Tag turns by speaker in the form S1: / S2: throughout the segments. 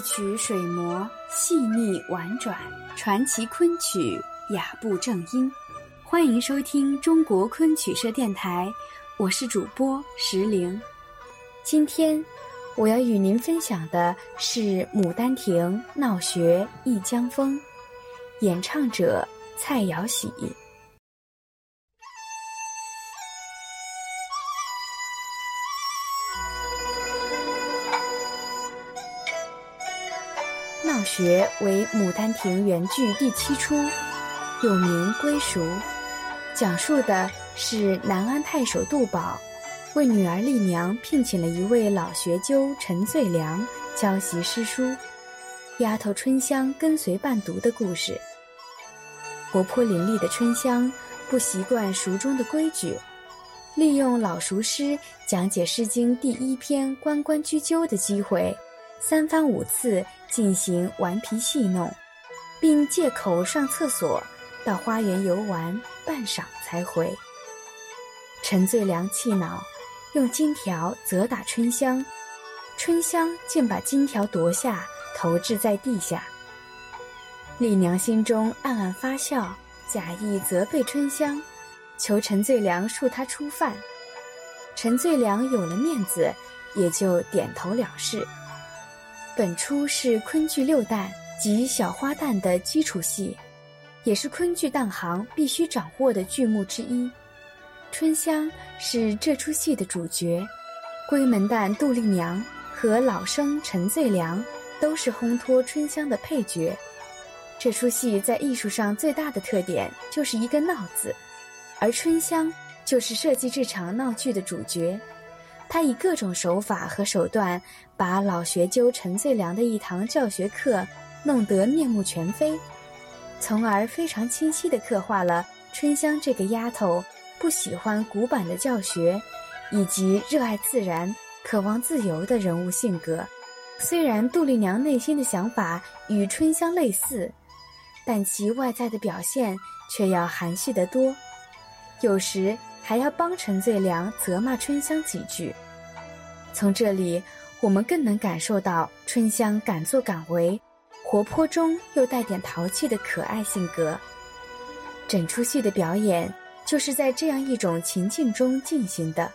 S1: 曲水磨，细腻婉转，传奇昆曲，雅步正音。欢迎收听中国昆曲社电台，我是主播石玲。今天我要与您分享的是《牡丹亭·闹学忆江风》，演唱者蔡瑶喜。闹学为《牡丹亭》原剧第七出，又名《归塾》，讲述的是南安太守杜宝为女儿丽娘聘请了一位老学究陈最良教习诗书，丫头春香跟随伴读的故事。活泼伶俐的春香不习惯塾中的规矩，利用老熟师讲解《诗经》第一篇“关关雎鸠”的机会。三番五次进行顽皮戏弄，并借口上厕所到花园游玩半晌才回。陈最良气恼，用金条责打春香，春香竟把金条夺下投掷在地下。丽娘心中暗暗发笑，假意责备春香，求陈最良恕她初犯。陈最良有了面子，也就点头了事。本出是昆剧六旦及小花旦的基础戏，也是昆剧旦行必须掌握的剧目之一。春香是这出戏的主角，闺门旦杜丽娘和老生陈最良都是烘托春香的配角。这出戏在艺术上最大的特点就是一个“闹”字，而春香就是设计这场闹剧的主角。他以各种手法和手段，把老学究陈最良的一堂教学课弄得面目全非，从而非常清晰地刻画了春香这个丫头不喜欢古板的教学，以及热爱自然、渴望自由的人物性格。虽然杜丽娘内心的想法与春香类似，但其外在的表现却要含蓄得多，有时。还要帮陈最良责骂春香几句，从这里我们更能感受到春香敢作敢为、活泼中又带点淘气的可爱性格。整出戏的表演就是在这样一种情境中进行的。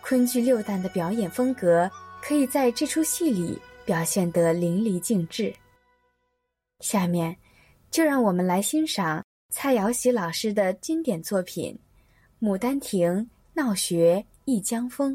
S1: 昆剧六旦的表演风格可以在这出戏里表现得淋漓尽致。下面，就让我们来欣赏蔡瑶喜老师的经典作品。《牡丹亭·闹学忆江风》。